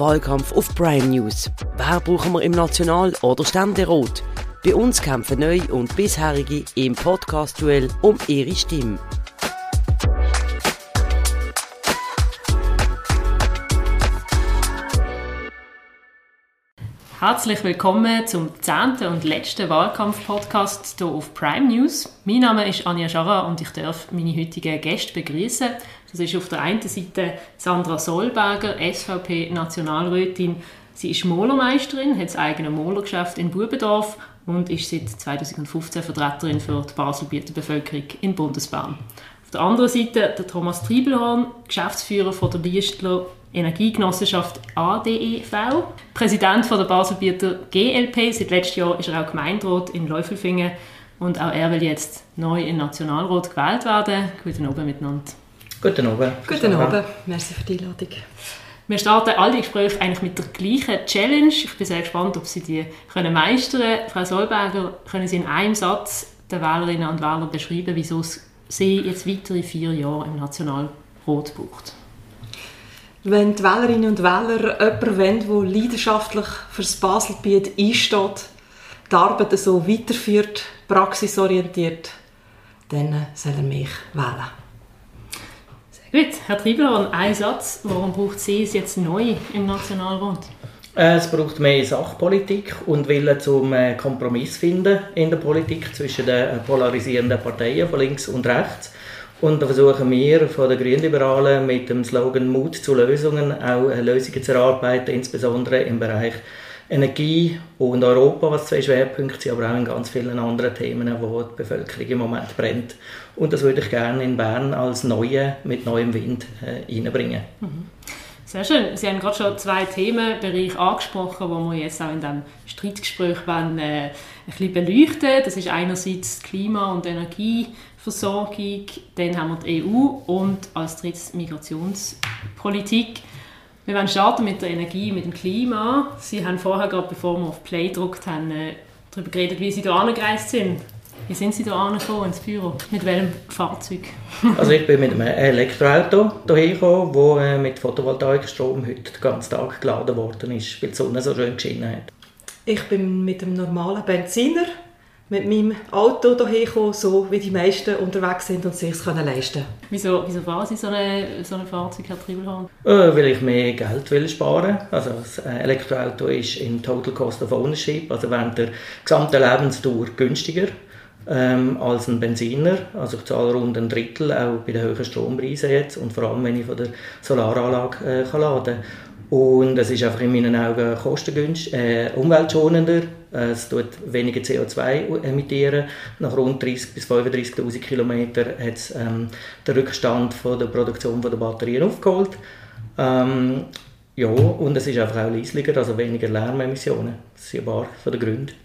Wahlkampf auf Prime News. Wer brauchen wir im National- oder Ständerat? Bei uns kämpfen Neue und Bisherige im Podcast-Duell um ihre Stimme. Herzlich willkommen zum zehnten und letzten Wahlkampf-Podcast hier auf Prime News. Mein Name ist Anja Scharrer und ich darf meine heutigen Gäste begrüßen. Das ist auf der einen Seite Sandra Solberger, SVP-Nationalrätin. Sie ist Malermeisterin, hat das eigene Malergeschäft in Bubendorf und ist seit 2015 Vertreterin für die Baselbieter Bevölkerung in Bundesbahn. Auf der anderen Seite der Thomas Triebelhorn, Geschäftsführer von der Liestler Energiegenossenschaft ADEV, Präsident von der Baselbieter GLP. Seit letztem Jahr ist er auch Gemeinderat in Läufelfingen und auch er will jetzt neu in Nationalrat gewählt werden. Guten Abend miteinander. Guten Abend. Guten Abend. Merci für die Einladung. Wir starten alle Gespräche eigentlich mit der gleichen Challenge. Ich bin sehr gespannt, ob Sie die können meistern können. Frau Solberger, können Sie in einem Satz den Wählerinnen und Wählern beschreiben, wieso Sie jetzt weitere vier Jahre im Nationalrat braucht? Wenn die Wählerinnen und Wähler jemanden wollen, der leidenschaftlich für das Baselgebiet einsteht, die Arbeit so weiterführt, praxisorientiert, dann soll er mich wählen. Gut. Herr Triebelhorn, ein Satz. Warum braucht Sie es jetzt neu im Nationalrat? Es braucht mehr Sachpolitik und Willen zum äh, Kompromiss finden in der Politik zwischen den polarisierenden Parteien von links und rechts. Und da versuchen wir von den Grünliberalen mit dem Slogan Mut zu Lösungen auch Lösungen zu erarbeiten, insbesondere im Bereich Energie und Europa, was zwei Schwerpunkte sind, aber auch in ganz vielen anderen Themen, wo die Bevölkerung im Moment brennt. Und das würde ich gerne in Bern als neue, mit neuem Wind äh. Mhm. Sehr schön. Sie haben gerade schon zwei Themenbereiche angesprochen, die wir jetzt auch in diesem Streitgespräch wollen, äh, ein bisschen beleuchten. Das ist einerseits Klima- und Energieversorgung, dann haben wir die EU und als drittes Migrationspolitik. Wir wollen starten mit der Energie, mit dem Klima. Sie haben vorher, gerade bevor wir auf Play gedruckt haben, äh, darüber geredet, wie Sie hier angereist sind. Wie sind Sie hier angekommen ins Büro? Mit welchem Fahrzeug? also ich bin mit einem Elektroauto hierher gekommen, das mit Photovoltaikstrom heute den ganzen Tag geladen worden ist, weil die Sonne so schön geschienen hat. Ich bin mit einem normalen Benziner mit meinem Auto hierher gekommen, so wie die meisten unterwegs sind und sich es können leisten Wieso, wieso fahren Sie so ein so eine Fahrzeug, Herr Triebelhorn? Äh, weil ich mehr Geld will sparen Also das Elektroauto ist im Total Cost of Ownership, also während der gesamten Lebensdauer günstiger ähm, als ein Benziner. Also ich zahle rund ein Drittel, auch bei den hohen Strompreisen jetzt und vor allem, wenn ich von der Solaranlage äh, kann laden Und es ist einfach in meinen Augen kostengünstig, äh, umweltschonender. Es tut weniger CO2 emittieren. Nach rund 30.000 bis 35.000 Kilometern hat es ähm, den Rückstand von der Produktion von der Batterien aufgeholt. Ähm, ja, und es ist einfach auch leislicher, also weniger Lärmemissionen. Das ist ein paar von den Gründen.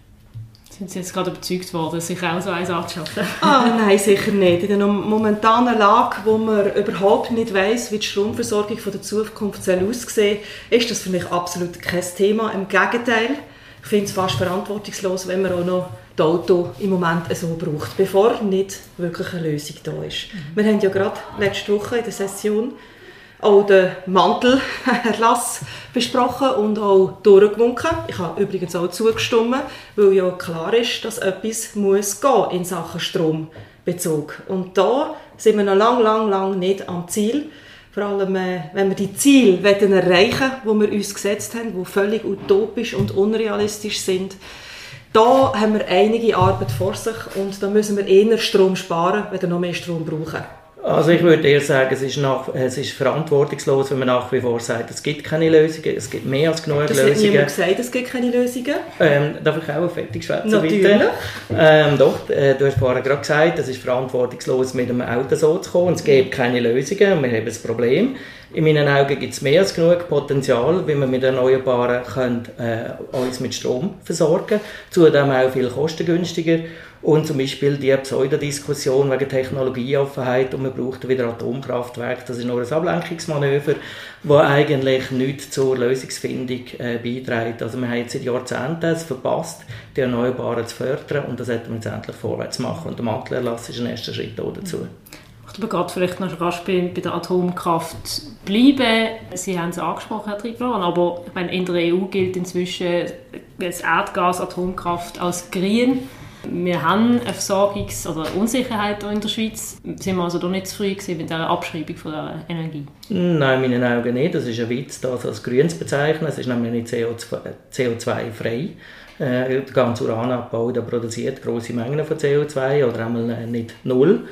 Sind Sie jetzt gerade überzeugt worden, sich auch so eins anzuschaffen? ah, nein, sicher nicht. In der momentanen Lage, wo man überhaupt nicht weiß, wie die Stromversorgung von der Zukunft soll aussehen soll, ist das für mich absolut kein Thema. Im Gegenteil, ich finde es fast verantwortungslos, wenn man auch noch das Auto im Moment so braucht, bevor nicht wirklich eine Lösung da ist. Mhm. Wir haben ja gerade letzte Woche in der Session auch den Mantelerlass besprochen und auch durchgewunken. Ich habe übrigens auch zugestimmt, weil ja klar ist, dass etwas muss gehen in Sachen Strombezug. Und da sind wir noch lang, lang, lang nicht am Ziel. Vor allem, äh, wenn wir die Ziele erreichen wollen, die wir uns gesetzt haben, die völlig utopisch und unrealistisch sind, da haben wir einige Arbeit vor sich und da müssen wir eher Strom sparen, wenn wir noch mehr Strom brauchen. Also ich würde eher sagen, es ist, nach, es ist verantwortungslos, wenn man nach wie vor sagt, es gibt keine Lösungen, es gibt mehr als genug das Lösungen. Das hat niemand gesagt, es gibt keine Lösungen. Ähm, darf ich auch fertig schwätzen? Natürlich. Ähm, doch, äh, du hast vorher gerade gesagt, es ist verantwortungslos, mit einem Auto so zu kommen, es gibt keine Lösungen, wir haben ein Problem. In meinen Augen gibt es mehr als genug Potenzial, wie wir mit Erneuerbaren können, äh, uns mit Strom versorgen können. Zudem auch viel kostengünstiger. Und zum Beispiel die Pseudodiskussion wegen Technologieoffenheit und man braucht wieder Atomkraftwerke, das ist nur ein Ablenkungsmanöver, das eigentlich nicht zur Lösungsfindung äh, beiträgt. Also wir haben jetzt seit Jahrzehnten es verpasst, die Erneuerbaren zu fördern und das sollten wir jetzt endlich vorwärts machen. Und der Mattelerlass ist ein erster Schritt dazu. Aber gerade vielleicht noch rasch bei, bei der Atomkraft bleiben. Sie haben es angesprochen, Herr Trigloran, aber ich meine, in der EU gilt inzwischen das Erdgas, Atomkraft als grün. Wir haben eine Versorgungs- oder Unsicherheit in der Schweiz. Sind wir also doch nicht zu früh gewesen mit dieser Abschreibung von der Energie? Nein, in meinen Augen nicht. Das ist ein Witz, das als grün zu bezeichnen. Es ist nämlich nicht CO2-frei. Äh, der ganze Uranabbau der produziert große Mengen von CO2 oder einmal äh, nicht null.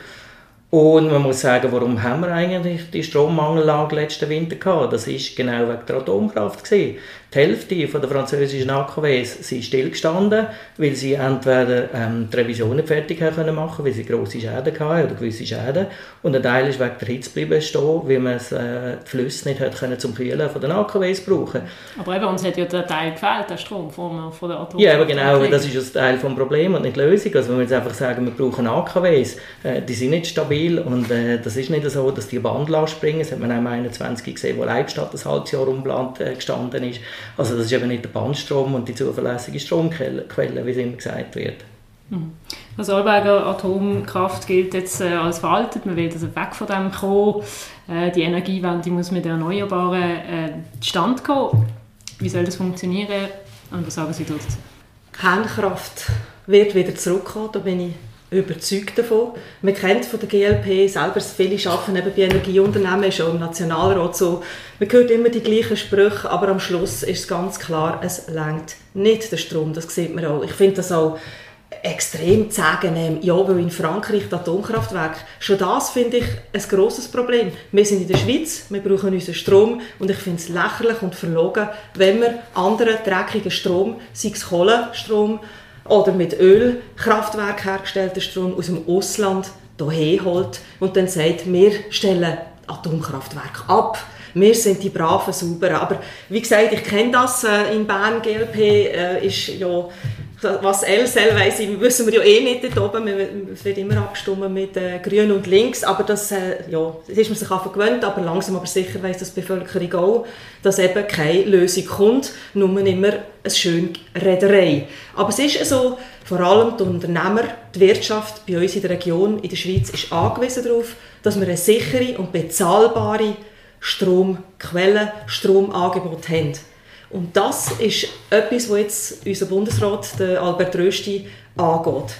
Und man muss sagen, warum haben wir eigentlich die Strommangellage letzten Winter gehabt? Das ist genau wegen der Atomkraft gewesen. Die Hälfte der französischen AKWs sind stillgestanden, weil sie entweder ähm, die Revisionen fertig haben können machen, weil sie grosse Schäden hatten oder gewisse Schäden. Und ein Teil ist wegen der Hitze geblieben stehen, weil man es, äh, die Flüsse nicht hat können zum Kühlen von den AKWs brauchen. Aber eben, uns hat ja der Teil gefehlt, der Strom von, von der Atomkraft. Ja, aber genau, das ist ein Teil des Problems und nicht die Lösung. Also wenn wir jetzt einfach sagen, wir brauchen AKWs, äh, die sind nicht stabil und äh, das ist nicht so, dass die Band springen. Das hat man auch im 21 gesehen, wo Leibstadt ein halbes Jahr umplant äh, gestanden ist. Also das ist eben nicht der Bandstrom und die zuverlässige Stromquelle, wie es immer gesagt wird. Mhm. Also Arlberger Atomkraft gilt jetzt äh, als veraltet. Man will also weg von dem kommen. Äh, die Energiewende muss mit Erneuerbaren äh, Stand kommen. Wie soll das funktionieren? Und was sagen Sie dazu? Kernkraft wird wieder zurückkommen, da bin ich überzeugt davon. Man kennt von der GLP selber, viele arbeiten eben bei Energieunternehmen, ist auch im Nationalrat so. Man hört immer die gleichen Sprüche, aber am Schluss ist es ganz klar, es längt nicht der Strom, das sieht man auch. Ich finde das auch extrem zu sagen, ähm, ja, weil in Frankreich das Atomkraftwerk, schon das finde ich ein grosses Problem. Wir sind in der Schweiz, wir brauchen unseren Strom und ich finde es lächerlich und verlogen, wenn wir anderen dreckigen Strom, sei es Kohlenstrom, oder mit Ölkraftwerk hergestellten Strom aus dem Ausland hierher holt und dann sagt, wir stellen Atomkraftwerke ab. Wir sind die braven Sauberen. Aber wie gesagt, ich kenne das äh, in Bern. GLP äh, ist ja was L soll, weiss wissen wir ja eh nicht dort oben. Es wird immer abgestimmt mit äh, Grün und Links, aber das, äh, ja, das ist man sich einfach gewöhnt, aber langsam aber sicher weiss das die Bevölkerung auch, dass eben keine Lösung kommt, nur immer eine schöne Rederei. Aber es ist so, vor allem die Unternehmer, die Wirtschaft bei uns in der Region, in der Schweiz, ist angewiesen darauf, dass wir eine sichere und bezahlbare Stromquelle, Stromangebot haben. Und das ist etwas, was jetzt unser Bundesrat, der Albert Rösti, angeht.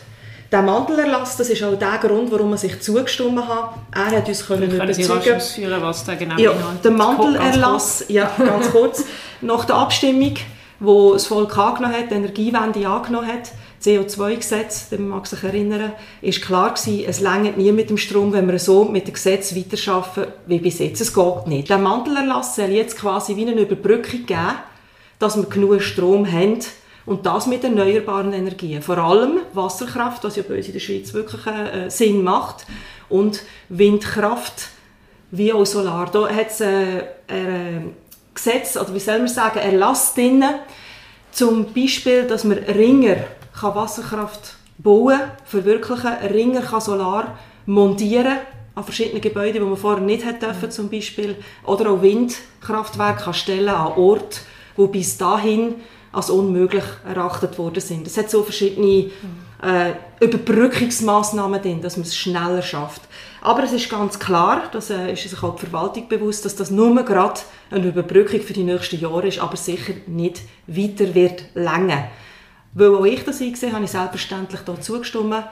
Der Mantelerlass, das ist auch der Grund, warum man sich zugestimmt hat. Er hat uns können können Sie ausführen, was der genau ja, Der Mantelerlass, ja, ganz kurz, nach der Abstimmung, wo das Volk angenommen hat, die Energiewende angenommen hat, CO2-Gesetz, man mag sich erinnern, ist klar gewesen, es längert nie mit dem Strom, wenn wir so mit dem Gesetz weiterarbeiten wie bis jetzt. Es geht nicht. Der Mantelerlass soll jetzt quasi wie eine Überbrückung geben, dass wir genug Strom haben und das mit erneuerbaren Energien. Vor allem Wasserkraft, was ja bei uns in der Schweiz wirklich äh, Sinn macht und Windkraft wie auch Solar. Da hat es äh, ein Gesetz, oder wie soll man sagen, Erlass drin, zum Beispiel, dass man Ringer kann Wasserkraft bauen, verwirklichen, Ringer kann Solar montieren an verschiedenen Gebäuden, die man vorher nicht hätte dürfen, zum Beispiel, oder auch Windkraftwerke kann stellen an Orten, die bis dahin als unmöglich erachtet worden sind. Es hat so verschiedene äh, Überbrückungsmaßnahmen drin, dass man es schneller schafft. Aber es ist ganz klar, dass äh, ist sich auch die Verwaltung bewusst, dass das nur gerade eine Überbrückung für die nächsten Jahre ist, aber sicher nicht weiter wird länger. Weil auch ich das eingesehen habe, ich selbstverständlich da zugestimmt.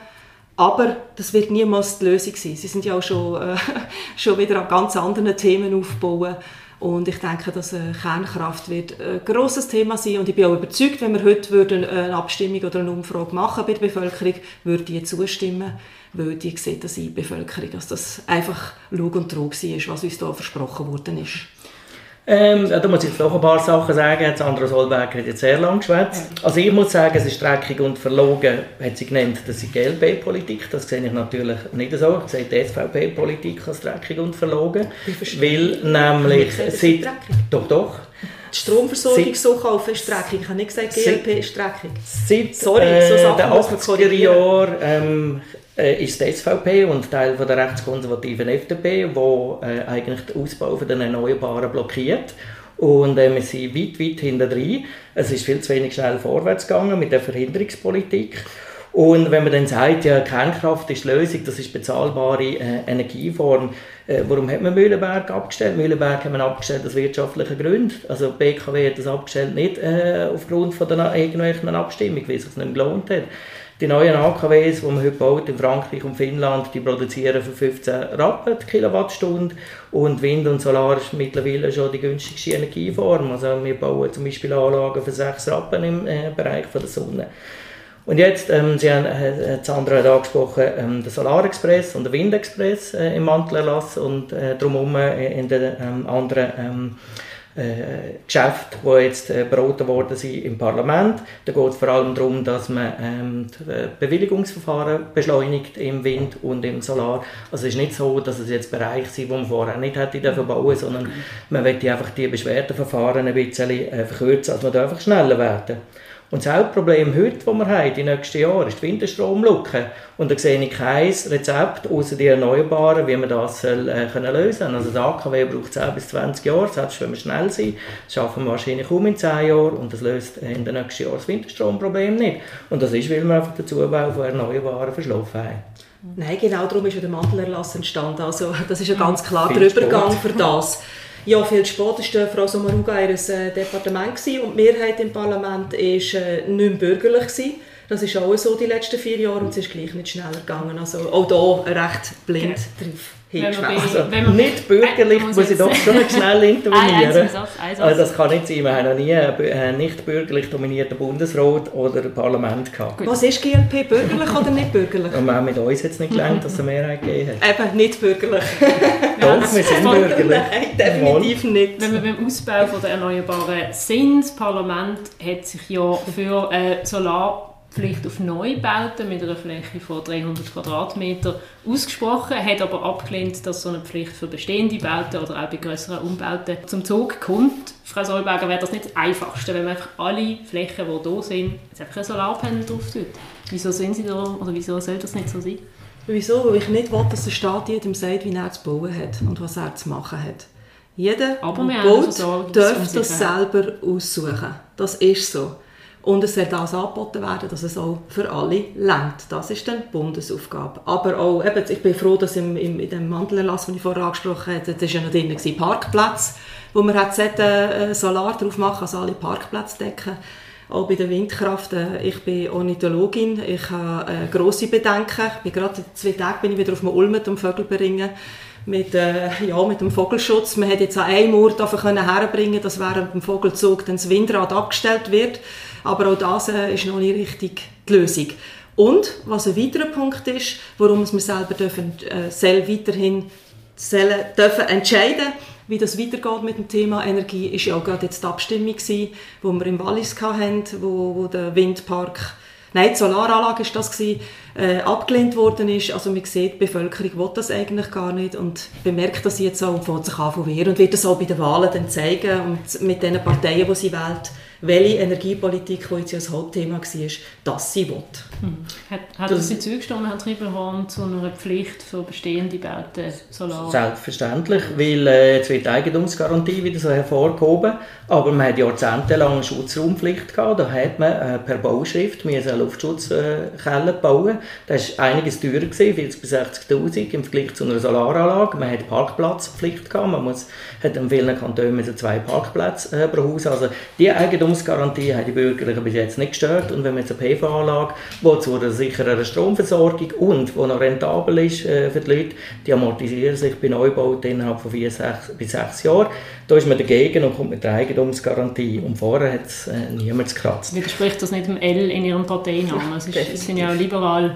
Aber das wird niemals die Lösung sein. Sie sind ja auch schon, äh, schon wieder an ganz anderen Themen aufbauen. Und ich denke, dass äh, Kernkraft wird ein grosses Thema sein. Und ich bin auch überzeugt, wenn wir heute würden eine Abstimmung oder eine Umfrage machen bei der Bevölkerung, würde die zustimmen, weil die sieht das in die Bevölkerung, dass das einfach Lug und Trug war, was uns hier versprochen worden ist. Ähm, da muss ich jetzt noch ein paar Sachen sagen. Sandra Solberg hat jetzt sehr lang geschwätzt. Also ich muss sagen, es ist dreckig und verlogen, hat sie genannt, das ist GLB-Politik. Das sehe ich natürlich nicht so. Ich sehe die SVP-Politik als dreckig und verlogen. Weil nämlich... Seit, doch, doch. Die Stromversorgung so kaufen ist dreckig. Ich habe nicht gesagt, GLP ist dreckig. Seit Sorry, so äh, den 80er Jahren ähm, äh, ist die SVP und Teil von der rechtskonservativen FDP, wo äh, eigentlich den Ausbau von den Erneuerbaren blockiert. Und äh, wir sind weit, weit hinter drin. Es ist viel zu wenig schnell vorwärts gegangen mit der Verhinderungspolitik. Und wenn man dann sagt, ja, Kernkraft ist die Lösung, das ist bezahlbare äh, Energieform, Äh, warum hat man Mühlenberg abgestellt? Mühlenberg hat man abgestellt aus wirtschaftlichen Gründen. Also BKW hat das abgestellt nicht äh, aufgrund von der irgendwelchen Abstimmung, weil es sich nicht gelohnt hat. Die neuen AKWs, die man heute baut in Frankreich und Finnland, die produzieren für 15 Rappen die Kilowattstunde und Wind und Solar ist mittlerweile schon die günstigste Energieform. Also wir bauen zum Beispiel Anlagen für 6 Rappen im äh, Bereich von der Sonne. Und jetzt, ähm, Sie haben, äh, Sandra hat angesprochen, ähm, der Solarexpress und der Windexpress äh, im Mantelerlass und äh, drumherum äh, in den ähm, anderen ähm, äh, Geschäfte, die jetzt äh, beraten worden sind im Parlament. Da geht es vor allem darum, dass man ähm, äh, Bewilligungsverfahren beschleunigt im Wind und im Solar. Also es ist nicht so, dass es jetzt Bereiche sind, die man vorher nicht hätte dürfen bauen, sondern man möchte einfach die Beschwerdeverfahren ein bisschen äh, verkürzen, also man darf einfach schneller werden. Und das Hauptproblem heute, das wir haben, die nächsten Jahre, ist die Winterstromlücke. Und da sehe ich kein Rezept, außer die Erneuerbaren, wie man das soll, äh, können lösen kann. Also der AKW braucht 10 bis 20 Jahre, selbst wenn wir schnell sind. Das schaffen wir wahrscheinlich um in 10 Jahren und das löst in den nächsten Jahren das Winterstromproblem nicht. Und das ist, weil wir einfach den Zubau von Erneuerbaren verschlafen haben. Nein, genau darum ist ja der Mantelerlass entstanden. Also, das ist ja ganz klar der Übergang für das. Ja, viel spät war Frau Sommaruga ihr äh, Departement gewesen, und die Mehrheit im Parlament war äh, nicht bürgerlich. Gewesen. Das ist auch so die letzten vier Jahre und es ist gleich nicht schneller gegangen. Also auch hier recht blind ja. drauf also, nicht bürgerlich muss ich doch schon schnell intervenieren. also das kann nicht sein. Wir haben noch nie einen nicht bürgerlich dominierten Bundesrat oder Parlament gehabt. Gut. Was ist GLP, bürgerlich oder nicht bürgerlich? Und wir haben mit uns jetzt nicht gelernt, dass es eine Mehrheit gegeben hat. Eben, nicht bürgerlich. Doch, wir sind bürgerlich. Nein, definitiv nicht. Wenn wir beim Ausbau der Erneuerbaren sind, das Parlament hat sich ja für äh, Solar Pflicht auf Neubauten mit einer Fläche von 300 Quadratmeter ausgesprochen, hat aber abgelehnt, dass so eine Pflicht für bestehende Bauten oder auch bei größeren Umbauten zum Zug kommt. Frau Solberger, wäre das nicht das Einfachste, wenn man einfach alle Flächen, die hier sind, jetzt einfach ein Solarpanel drauf tut? Wieso sind Sie da, oder wieso soll das nicht so sein? Wieso? Weil ich nicht will, dass der Staat jedem sagt, wie er zu bauen hat und was er zu machen hat. Jeder, der baut, darf das selber aussuchen. Das ist so. Und es soll das angeboten werden, dass es auch für alle lenkt. Das ist dann die Bundesaufgabe. Aber auch, eben, ich bin froh, dass im, im, in dem Mantelerlass, den ich vorher angesprochen habe, das war ja noch drin, gewesen, Parkplatz, wo man hat äh, Solar drauf machen, also alle Parkplätze decken. Auch bei der Windkraft. Äh, ich bin Ornithologin, ich habe äh, grosse Bedenken. Ich bin gerade zwei Tage bin ich wieder auf dem Ulmet um Vögel bringen mit, äh, ja, mit dem Vogelschutz. Man hätte jetzt an einem Ort herbringen dass während dem Vogelzug dann das Windrad abgestellt wird. Aber auch das äh, ist noch nicht richtig die Lösung. Und was ein weiterer Punkt ist, warum wir selber dürfen, äh, weiterhin sollen, dürfen entscheiden wie das weitergeht mit dem Thema Energie, ist ja auch gerade jetzt die Abstimmung gewesen, wo wir im Wallis hatten, wo, wo der Windpark Nein, die Solaranlage ist das gewesen, äh, abgelehnt worden ist. Also man sieht, die Bevölkerung will das eigentlich gar nicht und bemerkt das jetzt auch und fängt sich an von wehren und wird das auch bei den Wahlen dann zeigen und mit den Parteien, die sie wählt, welche Energiepolitik, die jetzt ja das Hauptthema war, das sie will. Hm. Hat, hat das, Sie zugestimmt, Herr Trieberhorn, zu einer Pflicht für bestehende Bauten Solar? Selbstverständlich, weil äh, jetzt wird die Eigentumsgarantie wieder so hervorgehoben, aber man hat jahrzehntelang eine Schutzraumpflicht gehabt, da hat man äh, per Bauschrift eine Luftschutzkeller bauen. Das war einiges teurer, gewesen, 40 bis 60'000 im Vergleich zu einer Solaranlage. Man hat Parkplatzpflicht gehabt, man muss, hat in vielen Kantonen zwei Parkplätze äh, pro Haus, also die Eigentum Eigentumsgarantie haben die Bürgerlichen bis jetzt nicht gestört. Und wenn man jetzt eine PV-Anlage, die zu einer sicheren Stromversorgung und die noch rentabel ist äh, für die Leute, die amortisieren sich bei Neubauten innerhalb von vier sechs, bis sechs Jahren. Da ist man dagegen und kommt mit der Eigentumsgarantie. Und vorher hat es äh, niemand gekratzt. Widerspricht das nicht dem L in Ihrem Parteinamen? Es, ist, sind ja auch liberal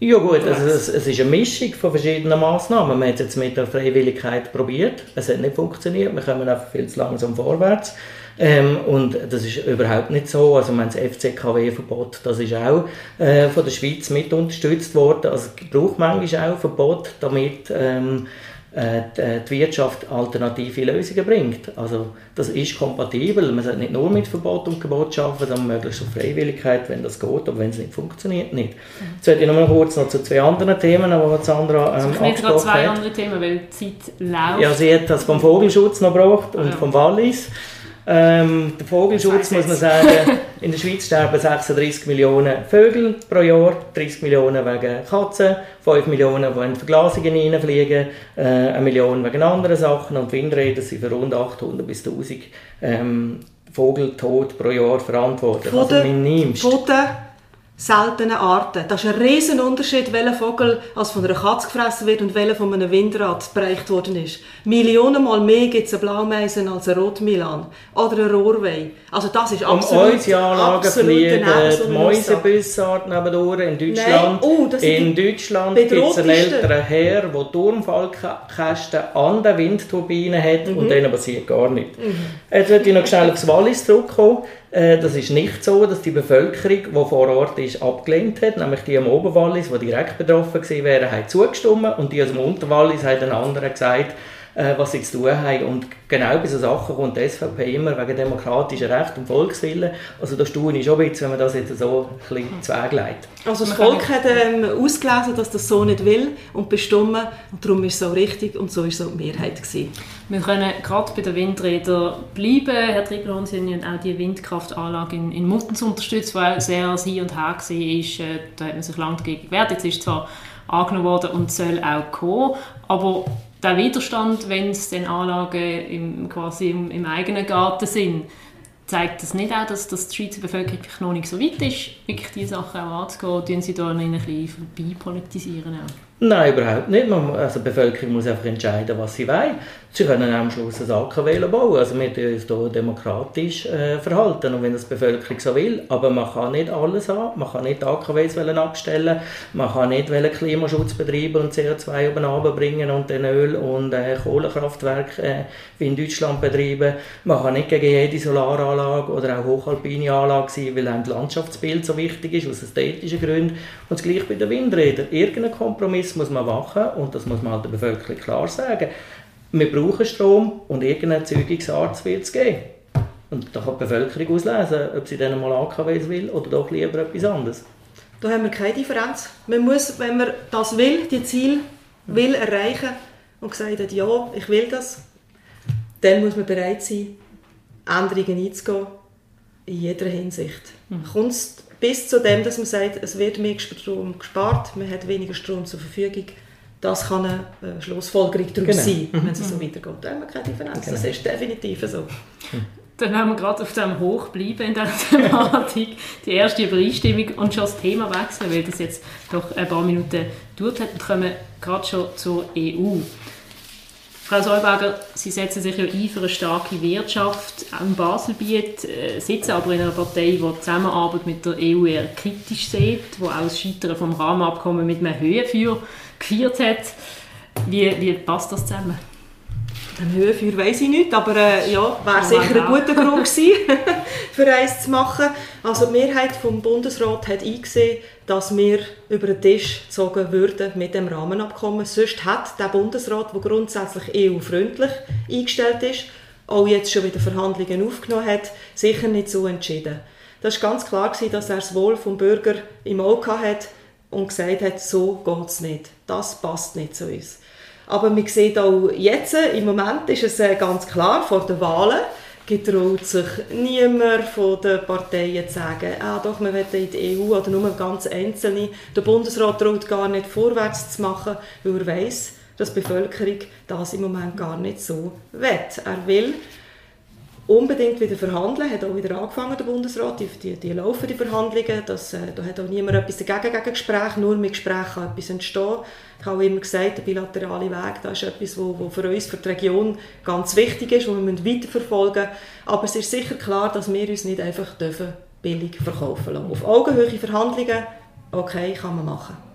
ja gut, also es, es, ist eine Mischung von verschiedenen Massnahmen. Man hat es jetzt mit der Freiwilligkeit probiert, es hat nicht funktioniert, wir kommen einfach viel zu langsam vorwärts. Ähm, und das ist überhaupt nicht so. Also man das FCKW-Verbot, das ist auch äh, von der Schweiz mit unterstützt worden. Also es braucht manchmal auch Verbot, damit ähm, äh, die Wirtschaft alternative Lösungen bringt. Also das ist kompatibel. Man sollte nicht nur mit Verbot und Gebot arbeiten, sondern möglichst auf Freiwilligkeit, wenn das geht, aber wenn es nicht funktioniert, nicht. Jetzt werde ich noch mal kurz noch zu zwei anderen Themen, die Sandra ähm, also ich gerade zwei hat. andere Themen, weil die Zeit läuft. Ja, sie hat das vom Vogelschutz noch gebracht und ja. vom Wallis. Ähm, der Vogelschutz, muss man sagen, in der Schweiz sterben 36 Millionen Vögel pro Jahr, 30 Millionen wegen Katzen, 5 Millionen, die in Verglasungen reinfliegen, äh, eine Million wegen anderen Sachen und Windräder sind für rund 800 bis 1000 ähm, Vogeltod pro Jahr verantwortlich. Von also der- seltenen Arten. Das ist ein riesen Unterschied, welcher Vogel als von einer Katze gefressen wird und welcher von einem Windrad bereicht worden ist. Millionenmal mehr gibt es eine Blaumeisen als eine Rotmilan oder eine Rohrwei. Also das ist Um absolut, unsere Anlagen fliegen die eine Aussage. Mäusebüssart nebendurch in Deutschland. Nein, oh, in Deutschland gibt es einen älteren Herr, der Turmfallkästen an den Windturbinen hat Mhm. und denen passiert gar nichts. Jetzt möchte ich noch schnell aufs Wallis zurückkommen. Äh, Das ist nicht so, dass die Bevölkerung, die vor Ort ist, abgelehnt hat. Nämlich die am Oberwallis, die direkt betroffen gewesen wären, haben zugestimmt und die aus dem Unterwallis haben den anderen gesagt, äh, was sie zu tun haben. Und genau bei solchen Sachen kommt die SVP immer wegen demokratischen Recht und Volkswillen. Also da staune ich schon ein bisschen, wenn man das jetzt so ein bisschen zu Weg legt. Also das Volk hat ähm, ausgelesen, dass das so nicht will und bestimmen und darum ist es auch richtig und so ist es auch die Mehrheit gewesen. Wir können gerade bei den Windrädern bleiben. Herr Triglohn, Sie haben auch die Windkraftanlage in, in Muttens unterstützt, die sehr Hin und Her war. Äh, Da hat man sich lange dagegen gewehrt. Jetzt ist zwar angenommen worden und soll auch kommen, aber der Widerstand, wenn es dann Anlagen im, quasi im, im eigenen Garten sind, zeigt das nicht auch, dass, dass die Schweizer Bevölkerung noch nicht so weit ist, wirklich diese Sachen auch anzugehen? Tun Sie da ein bisschen vorbei politisieren auch? Nein, überhaupt nicht. Man, also die Bevölkerung muss einfach entscheiden, was sie will. Sie können am Schluss eine AKW bauen. Also wir tun uns hier demokratisch äh, verhalten. Und wenn das die Bevölkerung so will, aber man kann nicht alles haben. Man kann nicht AKWs abstellen. Man kann nicht Klimaschutz betreiben und CO2 oben runterbringen und dann Öl- und äh, Kohlekraftwerke äh, wie in Deutschland betreiben. Man kann nicht gegen jede Solaranlage oder auch hochalpine Anlage sein, weil einem das Landschaftsbild so wichtig ist, aus ästhetischen Gründen. Und das gleiche bei den Windrädern. Irgendeinen Kompromiss muss man machen und das muss man halt der Bevölkerung klar sagen. Wir brauchen Strom und irgendeine Erzeugungsart wird es geben. Und da kann die Bevölkerung auslesen, ob sie dann mal AKWs will oder doch lieber etwas anderes. Da haben wir keine Differenz. Man muss, wenn man das will, die Ziel will erreichen und gesagt hat, ja, ich will das, dann muss man bereit sein, Änderungen einzugehen, in jeder Hinsicht. Kommt es bis zu dem, dass man sagt, es wird mehr Strom gespart, man hat weniger Strom zur Verfügung, das kann eine äh, Schlussfolgerung daraus Genau. sein, wenn es so weitergeht. Da haben wir keine Differenz. Das Genau. ist definitiv so. Dann haben wir gerade auf dem Hoch bleiben in dieser Thematik, die erste Übereinstimmung und schon das Thema wechseln, weil das jetzt doch ein paar Minuten gedauert hat und kommen gerade schon zur EU. Frau Solberger, Sie setzen sich ja ein für eine starke Wirtschaft auch im Baselbiet, äh, sitzen aber in einer Partei, die die Zusammenarbeit mit der EU eher kritisch sieht, die auch das Scheitern vom Rahmenabkommen mit einem Höhenfeuer gefeiert hat. Wie, wie passt das zusammen? Ein Höhenfeuer weiss ich nicht, aber äh, ja, wäre sicher ein guter Grund gewesen, für eins zu machen. Also die Mehrheit vom Bundesrat hat eingesehen, dass wir über den Tisch gezogen würden mit dem Rahmenabkommen. Sonst hat der Bundesrat, der grundsätzlich EU-freundlich eingestellt ist, auch jetzt schon wieder Verhandlungen aufgenommen hat, sicher nicht so entschieden. Das war ganz klar, gewesen, dass er das Wohl vom Bürger im Auge hat und gesagt hat, so geht es nicht. Das passt nicht zu uns. Aber man sieht auch jetzt, im Moment ist es äh, ganz klar, vor den Wahlen getraut sich niemand von den Parteien zu sagen, ah doch, wir wollen in die EU oder nur ganz Einzelne. Der Bundesrat traut gar nicht vorwärts zu machen, weil er weiss, dass die Bevölkerung das im Moment gar nicht so will. Er will unbedingt wieder verhandeln, hat auch wieder angefangen, der Bundesrat, die, die, die laufen die Verhandlungen, das, äh, da hat auch niemand etwas dagegen gegen Gespräche, nur mit Gesprächen kann etwas entstehen. Ich habe immer gesagt, der bilaterale Weg, das ist etwas, wo für uns, für die Region ganz wichtig ist, wo wir weiterverfolgen müssen. Aber es ist sicher klar, dass wir uns nicht einfach dürfen billig verkaufen lassen. Auf Augenhöhe Verhandlungen, okay, kann man machen.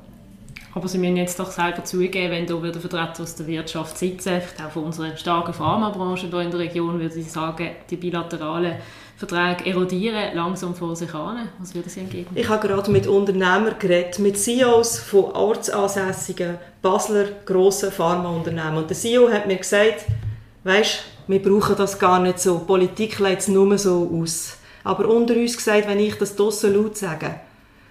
Aber Sie müssen jetzt doch selber zugeben, wenn da wieder Vertreter aus der Wirtschaft sitzen, auch von unserer starken Pharmabranche hier in der Region, würde ich sagen, die bilateralen Verträge erodieren langsam vor sich an. Was würden Sie entgegnen? Ich habe gerade mit Unternehmern geredet, mit CEOs von ortsansässigen Basler grossen Pharmaunternehmen. Und der CEO hat mir gesagt, weisst, wir brauchen das gar nicht so. Politik lädt es nur so aus. Aber unter uns gesagt, wenn ich das draussen laut sage,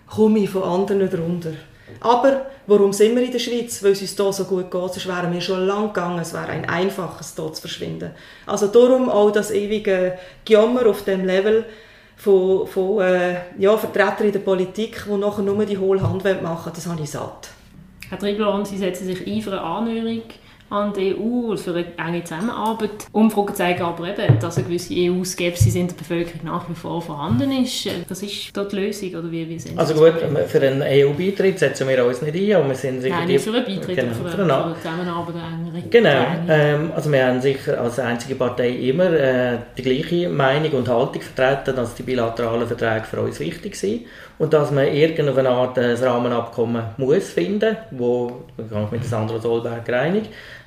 komme ich von anderen drunter. Aber warum sind wir in der Schweiz? Weil es uns hier so gut geht. Sonst wären wir schon lange gegangen. Es wäre ein einfaches, hier zu verschwinden. Also darum auch das ewige Gejammer auf dem Level von, von äh, ja, Vertretern in der Politik, die nachher nur die hohle Hand machen wollen, das habe ich satt. Herr Triblon, Sie setzen sich ein für eine Annäherung an die EU und für eine enge Zusammenarbeit. Umfragen zeigen aber eben, dass eine gewisse EU-Skepsis in der Bevölkerung nach wie vor vorhanden ist. Was ist dort die Lösung oder wie, wie sind Also gut, für einen EU-Beitritt setzen wir uns nicht ein, aber wir sind sicher... Nein, nicht für einen Beitritt, genau, für, eine, für eine Zusammenarbeit. Eine genau, ähm, also wir haben sicher als einzige Partei immer äh, die gleiche Meinung und Haltung vertreten, dass die bilateralen Verträge für uns wichtig sind und dass man irgendeine Art ein Rahmenabkommen muss finden, wo, ich mit Sandra Solberg einig,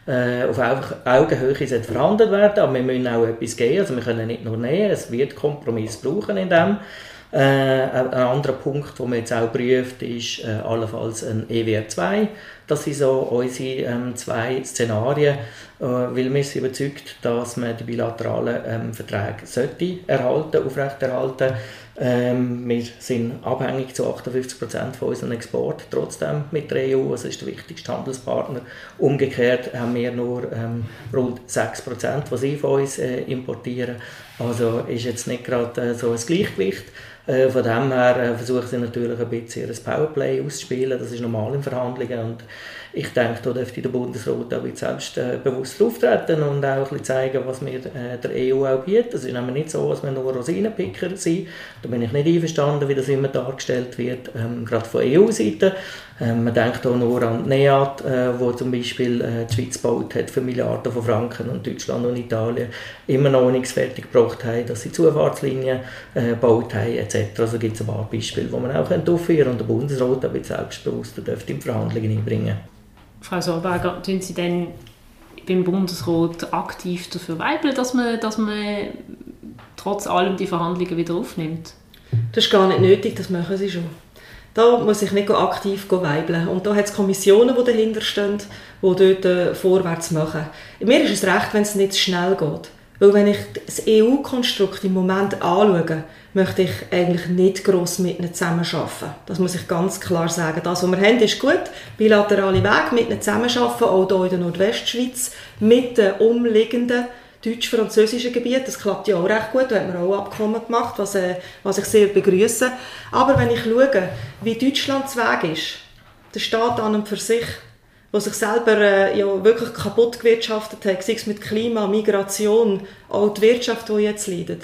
äh, auf Augenhöhe verhandelt werden, aber wir müssen auch etwas geben, also wir können nicht nur nehmen, es wird Kompromiss brauchen in dem. Äh, ein anderer Punkt, den man jetzt auch prüft, ist äh, allenfalls ein EWR 2. Das sind so unsere ähm, zwei Szenarien, äh, weil wir sind überzeugt, dass man die bilateralen ähm, Verträge sollte erhalten, aufrechterhalten ähm, wir sind abhängig zu 58 Prozent von unserem Export trotzdem mit der EU, also ist der wichtigste Handelspartner. Umgekehrt haben wir nur ähm, rund 6 Prozent, was sie von uns äh, importieren. Also ist jetzt nicht gerade äh, so ein Gleichgewicht. Äh, von dem her äh, versuchen sie natürlich ein bisschen ein Powerplay auszuspielen. Das ist normal in Verhandlungen und ich denke, da dürfte der Bundesrat auch selbstbewusst auftreten und auch ein bisschen zeigen, was wir äh, der EU auch bieten. Es ist nämlich nicht so, dass wir nur Rosinenpicker sind. Da bin ich nicht einverstanden, wie das immer dargestellt wird, ähm, gerade von EU-Seite. Ähm, man denkt auch nur an NEAT, äh, wo zum Beispiel äh, die Schweiz gebaut hat für Milliarden von Franken und Deutschland und Italien immer noch nichts fertig gebracht haben, dass sie Zufahrtslinien äh, gebaut haben etc. Also gibt es ein paar Beispiele, die man auch aufführen und der Bundesrat aber selbstbewusst dürfte in Verhandlungen einbringen. Frau Solberger, tun Sie denn beim Bundesrat aktiv dafür weibeln, dass man, dass man trotz allem die Verhandlungen wieder aufnimmt? Das ist gar nicht nötig, das machen sie schon. Da muss ich nicht aktiv weibeln. Und da hat es Kommissionen, die dahinter stehen, die dort äh, vorwärts machen. Mir ist es recht, wenn es nicht schnell geht. Weil wenn ich das EU-Konstrukt im Moment anschaue, möchte ich eigentlich nicht gross mit ihnen zusammenarbeiten. Das muss ich ganz klar sagen. Das, was wir haben, ist gut. Bilaterale Weg mit ihnen zusammenarbeiten, auch hier in der Nordwestschweiz, mit den umliegenden deutsch-französischen Gebieten. Das klappt ja auch recht gut. Da haben wir auch Abkommen gemacht, was, äh, was ich sehr begrüße. Aber wenn ich schaue, wie Deutschlands Weg ist, der Staat an und für sich, der sich selber äh, ja, wirklich kaputt gewirtschaftet hat, sei es mit Klima, Migration, auch die Wirtschaft, die jetzt leidet,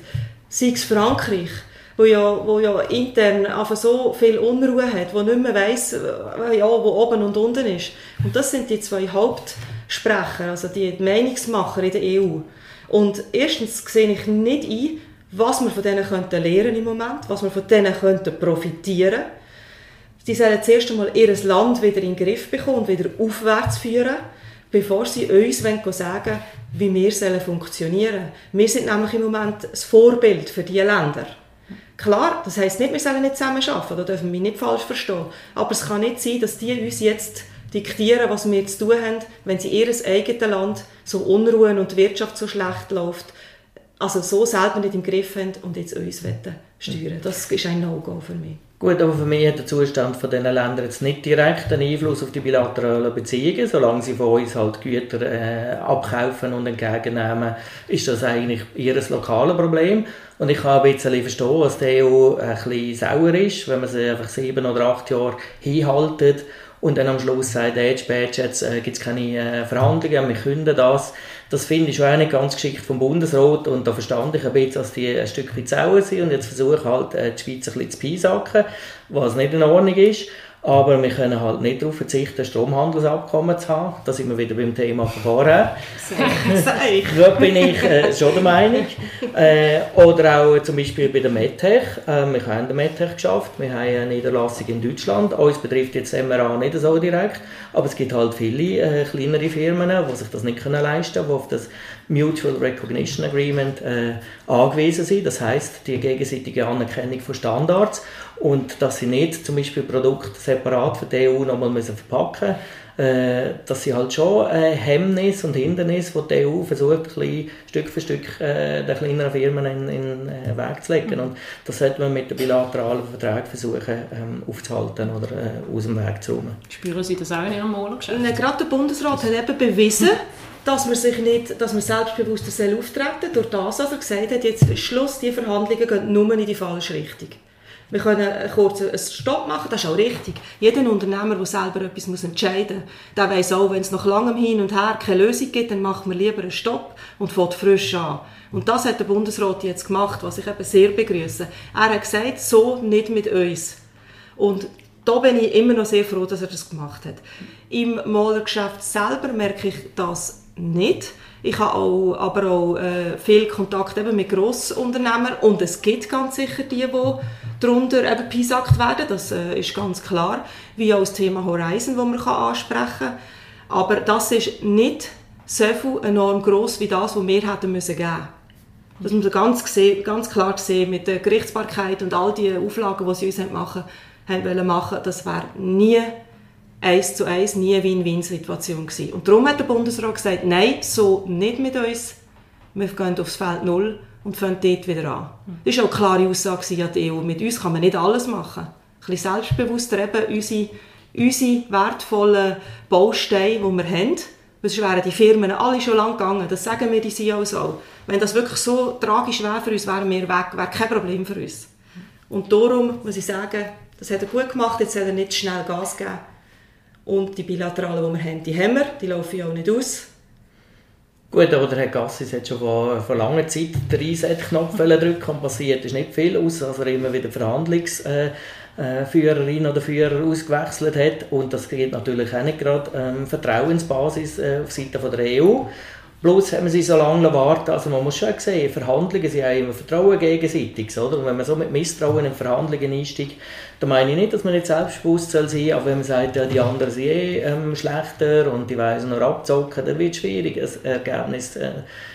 sei es Frankreich, wo ja, wo ja intern einfach so viel Unruhe hat, wo nicht mehr weiss, äh, ja, wo oben und unten ist. Und das sind die zwei Hauptsprecher, also die Meinungsmacher in der EU. Und erstens sehe ich nicht ein, was wir von denen könnten lernen im Moment, was wir von denen könnten profitieren. Sie sollen zuerst einmal ihr Land wieder in den Griff bekommen und wieder aufwärts führen bevor sie uns sagen wollen, wie wir funktionieren sollen. Wir sind nämlich im Moment das Vorbild für diese Länder. Klar, das heisst nicht, wir sollen nicht zusammen arbeiten, da dürfen wir nicht falsch verstehen. Aber es kann nicht sein, dass die uns jetzt diktieren, was wir zu tun haben, wenn sie ihr eigenes Land so unruhen und die Wirtschaft so schlecht läuft, also so selber nicht im Griff haben und jetzt uns steuern Das ist ein No-Go für mich. Gut, aber für mich hat der Zustand von diesen Ländern jetzt nicht direkt einen Einfluss auf die bilateralen Beziehungen. Solange sie von uns halt Güter äh, abkaufen und entgegennehmen, ist das eigentlich ihr lokales Problem. Und ich kann ein bisschen verstehen, dass die EU ein bisschen sauer ist, wenn man sie einfach sieben oder acht Jahre hinhaltet und dann am Schluss sagt, hey, spät, jetzt äh, gibt es keine äh, Verhandlungen, wir künden das. Das finde ich schon auch nicht ganz geschickt vom Bundesrat und da verstand ich ein bisschen, dass die ein Stück weit sauer sind und jetzt versuchen halt äh, die Schweiz ein bisschen zu piesacken, was nicht in Ordnung ist. Aber wir können halt nicht darauf verzichten, ein Stromhandelsabkommen zu haben. Da sind wir wieder beim Thema von vorher. da bin ich äh, schon der Meinung. Äh, oder auch zum Beispiel bei der MedTech. Äh, wir haben der MedTech geschafft. Wir haben eine Niederlassung in Deutschland. Uns betrifft jetzt MRA nicht so direkt. Aber es gibt halt viele äh, kleinere Firmen, die sich das nicht können leisten können, die auf das Mutual Recognition Agreement äh, angewiesen sind. Das heißt die gegenseitige Anerkennung von Standards und dass sie nicht zum Beispiel Produkte separat für die EU nochmal müssen verpacken äh, das sind halt schon äh, Hemmnisse und Hindernisse, die die EU versucht, ein Stück für Stück äh, den kleineren Firmen in den äh, Weg zu legen. Mhm. Und das sollte man mit den bilateralen Verträgen versuchen ähm, aufzuhalten oder äh, aus dem Weg zu räumen. Spüren Sie das auch in Ihrem Monatsgeschäft? Gerade der Bundesrat hat eben bewiesen, dass man sich nicht, dass man selbstbewusster soll auftreten durch das, was er gesagt hat, jetzt Schluss, die Verhandlungen gehen nur in die falsche Richtung. Wir können kurz einen Stopp machen, das ist auch richtig. Jeder Unternehmer, der selber etwas entscheiden muss, der weiss auch, wenn es nach langem Hin und Her keine Lösung gibt, dann macht man lieber einen Stopp und fährt frisch an. Und das hat der Bundesrat jetzt gemacht, was ich eben sehr begrüße. Er hat gesagt, so nicht mit uns. Und da bin ich immer noch sehr froh, dass er das gemacht hat. Im Malergeschäft selber merke ich das nicht. Ich habe auch, aber auch äh, viel Kontakt eben mit Grossunternehmern und es gibt ganz sicher die, die darunter eben werden, das äh, ist ganz klar, wie auch das Thema Horizon, das man kann ansprechen kann. Aber das ist nicht so viel enorm gross wie das, was wir hätten müssen geben. Das muss man ganz, ganz klar sehen mit der Gerichtsbarkeit und all die Auflagen, die sie uns machen, haben wollen machen, das wäre nie eins zu eins nie eine Win-Win-Situation gewesen. Und darum hat der Bundesrat gesagt, nein, so nicht mit uns. Wir gehen aufs Feld Null und fangen dort wieder an. Das war auch eine klare Aussage an die EU. Mit uns kann man nicht alles machen. Ein bisschen selbstbewusster eben unsere, unsere wertvollen Bausteine, die wir haben. Sonst wären die Firmen alle schon lange gegangen. Das sagen wir die CEOs auch. Wenn das wirklich so tragisch wäre für uns, wären wir weg. Wäre kein Problem für uns. Und darum muss ich sagen, das hat er gut gemacht. Jetzt hat er nicht schnell Gas gegeben und die bilateralen, die wir haben, die haben wir, die laufen ja auch nicht aus. Gut, aber der Herr Gassis hat schon vor, vor langer Zeit den Reset-Knopf drücken und passiert ist nicht viel, dass er immer wieder Verhandlungsführerin äh, oder Führer ausgewechselt hat. Und das geht natürlich auch nicht gerade ähm, Vertrauensbasis äh, auf Seite von der EU. Bloß haben sie so lange warten. Also man muss schon sehen, Verhandlungen sind ja immer Vertrauen gegenseitig. Oder? Und wenn man so mit Misstrauen in Verhandlungen einsteigt, dann meine ich nicht, dass man nicht selbstbewusst soll sein aber wenn man sagt, ja, die anderen sind eh ähm, schlechter und die weisen nur abzocken, dann wird es schwierig, ein Ergebnis äh,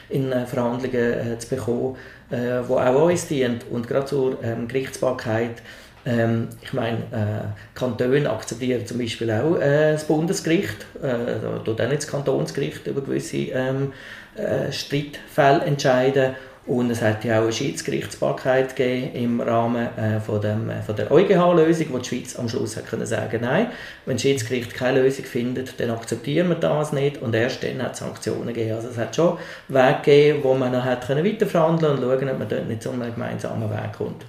in äh, Verhandlungen äh, zu bekommen, äh, wo auch uns dient. Und gerade zur ähm, Gerichtsbarkeit ähm, ich meine, äh, Kantone akzeptieren zum Beispiel auch äh, das Bundesgericht, äh, da nicht das Kantonsgericht über gewisse ähm, äh, Streitfälle entscheiden. Und es hat ja auch eine Schiedsgerichtsbarkeit gegeben im Rahmen äh, von, dem, äh, von der EuGH-Lösung, wo die Schweiz am Schluss hat können sagen nein, wenn das Schiedsgericht keine Lösung findet, dann akzeptieren wir das nicht und erst dann hat es Sanktionen gegeben. Also es hat schon Wege gegeben, wo man noch hat können weiterverhandeln und schauen, ob man dort nicht zu einem gemeinsamen Weg kommt.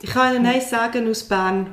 Ich kann Ihnen eins sagen aus Bern.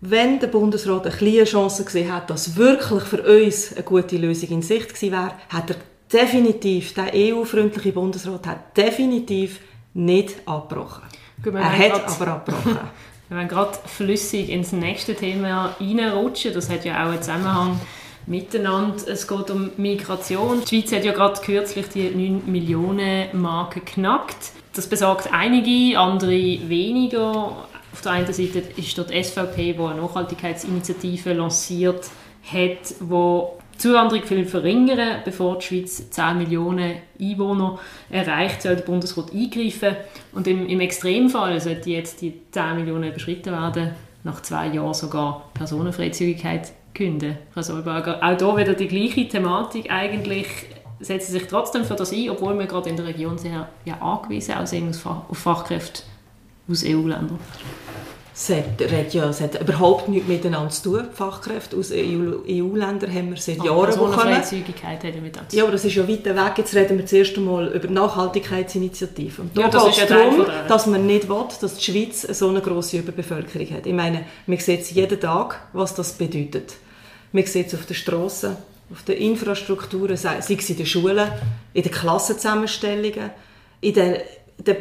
Wenn der Bundesrat eine kleine Chance gesehen hat, dass wirklich für uns eine gute Lösung in Sicht gewesen wäre, hat er definitiv, der EU-freundliche Bundesrat hat definitiv nicht abgebrochen. Gut, er hat grad, aber abgebrochen. wir werden gerade flüssig ins nächste Thema reinrutschen. Das hat ja auch einen Zusammenhang miteinander. Es geht um Migration. Die Schweiz hat ja gerade kürzlich die 9 Millionen Marke geknackt. Das besorgt einige, andere weniger. Auf der einen Seite ist dort die SVP, die eine Nachhaltigkeitsinitiative lanciert hat, wo Zuwanderung viel verringern, bevor die Schweiz 10 Millionen Einwohner erreicht, soll der Bundesrat eingreifen. Und im, im Extremfall sollte jetzt die 10 Millionen überschritten werden, nach zwei Jahren sogar Personenfreizügigkeit künden. Frau Solberger, auch hier wieder die gleiche Thematik eigentlich setzen sich trotzdem für das ein, obwohl wir gerade in der Region sehr ja, angewiesen auch sind auf Fachkräfte aus EU-Ländern. Es hat, ja, es hat überhaupt nichts miteinander zu tun. Fachkräfte aus EU-Ländern haben wir seit Jahren also bekommen. Freizügigkeit hat mit Ja, aber das ist ja weiter weg. Jetzt reden wir zuerst einmal über Nachhaltigkeitsinitiativen. Da ja, geht es ja darum, dass man nicht will, dass die Schweiz so eine grosse Überbevölkerung hat. Ich meine, man sieht jeden Tag, was das bedeutet. Man sieht es auf den Strassen, auf den Infrastrukturen, sei es in den Schulen, in den Klassenzusammenstellungen, in den,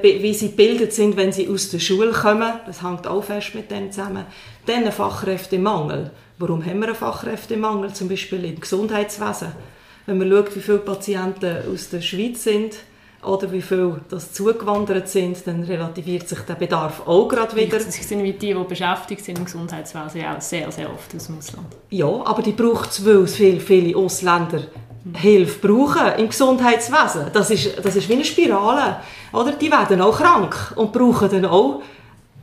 wie sie gebildet sind, wenn sie aus der Schule kommen. Das hängt auch fest mit dem zusammen. Dann ein Fachkräftemangel. Warum haben wir einen Fachkräftemangel? Zum Beispiel im Gesundheitswesen. Wenn man schaut, wie viele Patienten aus der Schweiz sind, oder wie viele das zugewandert sind, dann relativiert sich der Bedarf auch gerade wieder. Das sind wie die, die beschäftigt sind im Gesundheitswesen, auch sehr, sehr oft aus dem Ausland. Ja, aber die braucht es, weil viele, viele Ausländer Hilfe brauchen im Gesundheitswesen. Das ist, das ist wie eine Spirale. Oder? Die werden auch krank und brauchen dann auch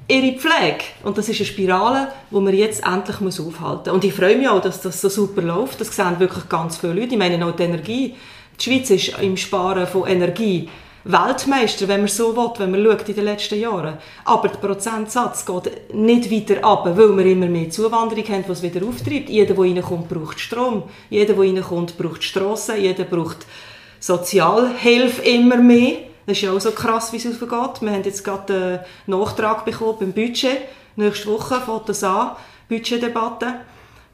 ihre Pflege. Und das ist eine Spirale, die man jetzt endlich muss aufhalten muss. Und ich freue mich auch, dass das so super läuft. Das sehen wirklich ganz viele Leute. Ich meine auch die Energie. Die Schweiz ist im Sparen von Energie Weltmeister, wenn man so will, wenn man schaut in den letzten Jahren. Aber der Prozentsatz geht nicht weiter ab, weil wir immer mehr Zuwanderung haben, was wieder auftreibt. Jeder, der reinkommt, braucht Strom. Jeder, der reinkommt, braucht Strassen. Jeder braucht Sozialhilfe immer mehr. Das ist ja auch so krass, wie es aufgeht. Wir haben jetzt gerade einen Nachtrag bekommen beim Budget. Nächste Woche fängt das an, Budgetdebatte.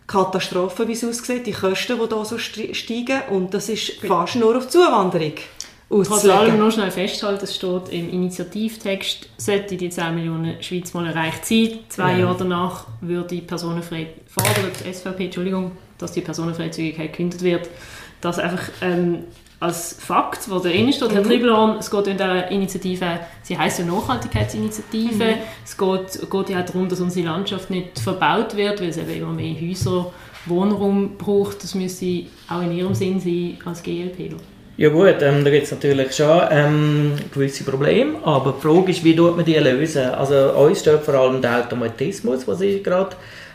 Katastrophe, wie es aussieht, die Kosten, die hier so steigen. Und das ist fast nur auf Zuwanderung. Trotz allem noch schnell festhalten, es steht im Initiativtext, sollte die 10 Millionen Schweiz mal erreicht sein. Zwei ja. Jahre danach würde die Personenfrei fordert, SVP, Entschuldigung, dass die Personenfreizügigkeit gekündigt wird. Das einfach ähm, als Fakt, wo drin steht, mhm. Herr Tribelon, es geht in der Initiative, sie heißt ja Nachhaltigkeitsinitiative, mhm. es geht, geht ja auch darum, dass unsere Landschaft nicht verbaut wird, weil es eben immer mehr Häuser, Wohnraum braucht. Das müsste auch in ihrem Sinn sein als GLP. Ja gut, ähm, da gibt es natürlich schon ähm, gewisse Probleme, aber die Frage ist, wie tut man die lösen? Also uns stört vor allem der Automatismus, was ich gerade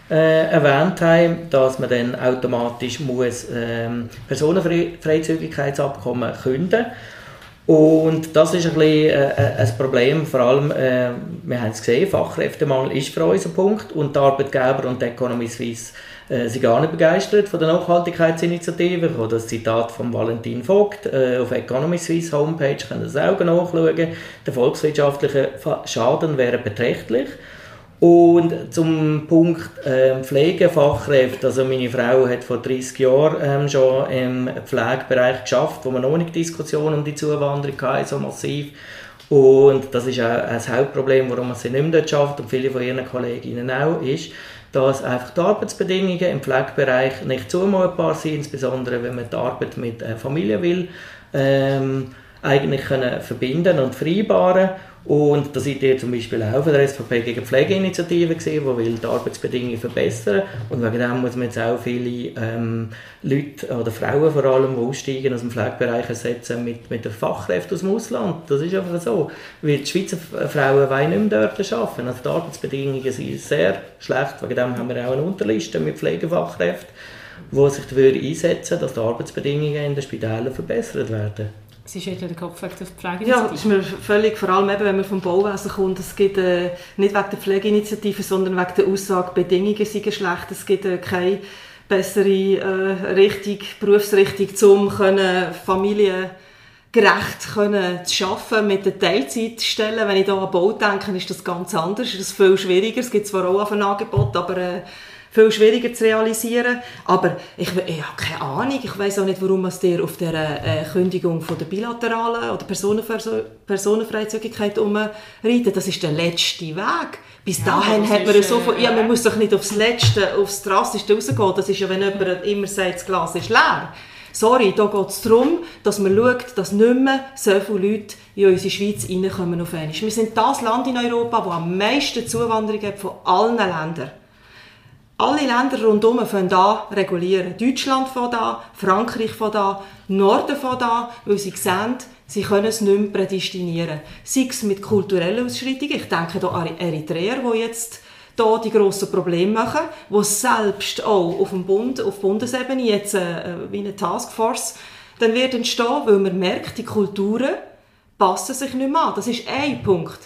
äh, erwähnt haben, dass man dann automatisch muss ähm, Personenfreizügigkeitsabkommen künden und das ist ein, bisschen, äh, äh, ein Problem, vor allem, äh, wir haben es gesehen, Fachkräftemangel ist für uns ein Punkt und die Arbeitgeber und die Economy Suisse äh, sind gar nicht begeistert von der Nachhaltigkeitsinitiative. Ich habe das Zitat von Valentin Vogt äh, auf Economy Suisse Homepage, können das auch nachschauen. Der volkswirtschaftliche Schaden wäre beträchtlich. Und zum Punkt äh, Pflegefachkräfte, also meine Frau hat vor 30 Jahren ähm, schon im Pflegebereich geschafft, wo man nicht Diskussionen um die Zuwanderung hatte, so massiv. Und das ist auch ein Hauptproblem, warum man sie nicht mehr dort schafft und viele von ihren Kolleginnen auch, ist, dass einfach die Arbeitsbedingungen im Pflegebereich nicht zumutbar sind, insbesondere wenn man die Arbeit mit äh, Familie will, ähm, eigentlich können verbinden und vereinbaren und da seid ihr zum Beispiel auch von der SVP gegen Pflegeinitiative gesehen, die die Arbeitsbedingungen verbessern. Und wegen dem muss man jetzt auch viele ähm, Leute, oder Frauen vor allem, die aussteigen aus dem Pflegebereich ersetzen mit, mit den Fachkräften aus dem Ausland. Das ist einfach so. Weil die Schweizer Frauen wollen nicht mehr dort arbeiten. Also die Arbeitsbedingungen sind sehr schlecht. Wegen dem haben wir auch eine Unterliste mit Pflegefachkräften, die sich dafür einsetzen, dass die Arbeitsbedingungen in den Spitälern verbessert werden. Sie schüttelt den Kopf wegen der Pflegeinitiative. Ja, ist mir völlig, vor allem eben, wenn man vom Bauwesen kommt, es gibt äh, nicht wegen der Pflegeinitiative, sondern wegen der Aussage, Bedingungen sind schlecht, es gibt äh, keine bessere äh, Richtung, Berufsrichtung, um können Familien gerecht können zu arbeiten mit den Teilzeitstellen. Wenn ich da an Bau denke, ist das ganz anders, ist das viel schwieriger. Es gibt zwar auch ein Angebot, aber äh, viel schwieriger zu realisieren. Aber ich, ich habe keine Ahnung. Ich weiß auch nicht, warum man dir auf der äh, Kündigung von der bilateralen oder Personenfreizügigkeit umreitet. Das ist der letzte Weg. Bis ja, dahin hat man ist, so von, ja, man muss doch nicht aufs Letzte, aufs Drastischste rausgehen. Das ist ja, wenn jemand immer sagt, das Glas ist leer. Sorry, da geht es darum, dass man schaut, dass nicht mehr so viele Leute in unsere Schweiz reinkommen auf einmal. Wir sind das Land in Europa, das am meisten Zuwanderung hat von allen Ländern. Alle Länder rundherum fangen an regulieren. Deutschland von da, Frankreich von da, Norden von da, weil sie sehen, sie können es nicht mehr prädestinieren. Sei es mit kulturellen Ausschreitungen, ich denke hier an Eritreer, die jetzt hier die grossen Probleme machen, die selbst auch auf dem Bund, auf Bundesebene jetzt äh, wie eine Taskforce dann wird entstehen, weil man merkt, die Kulturen passen sich nicht mehr an. Das ist ein Punkt.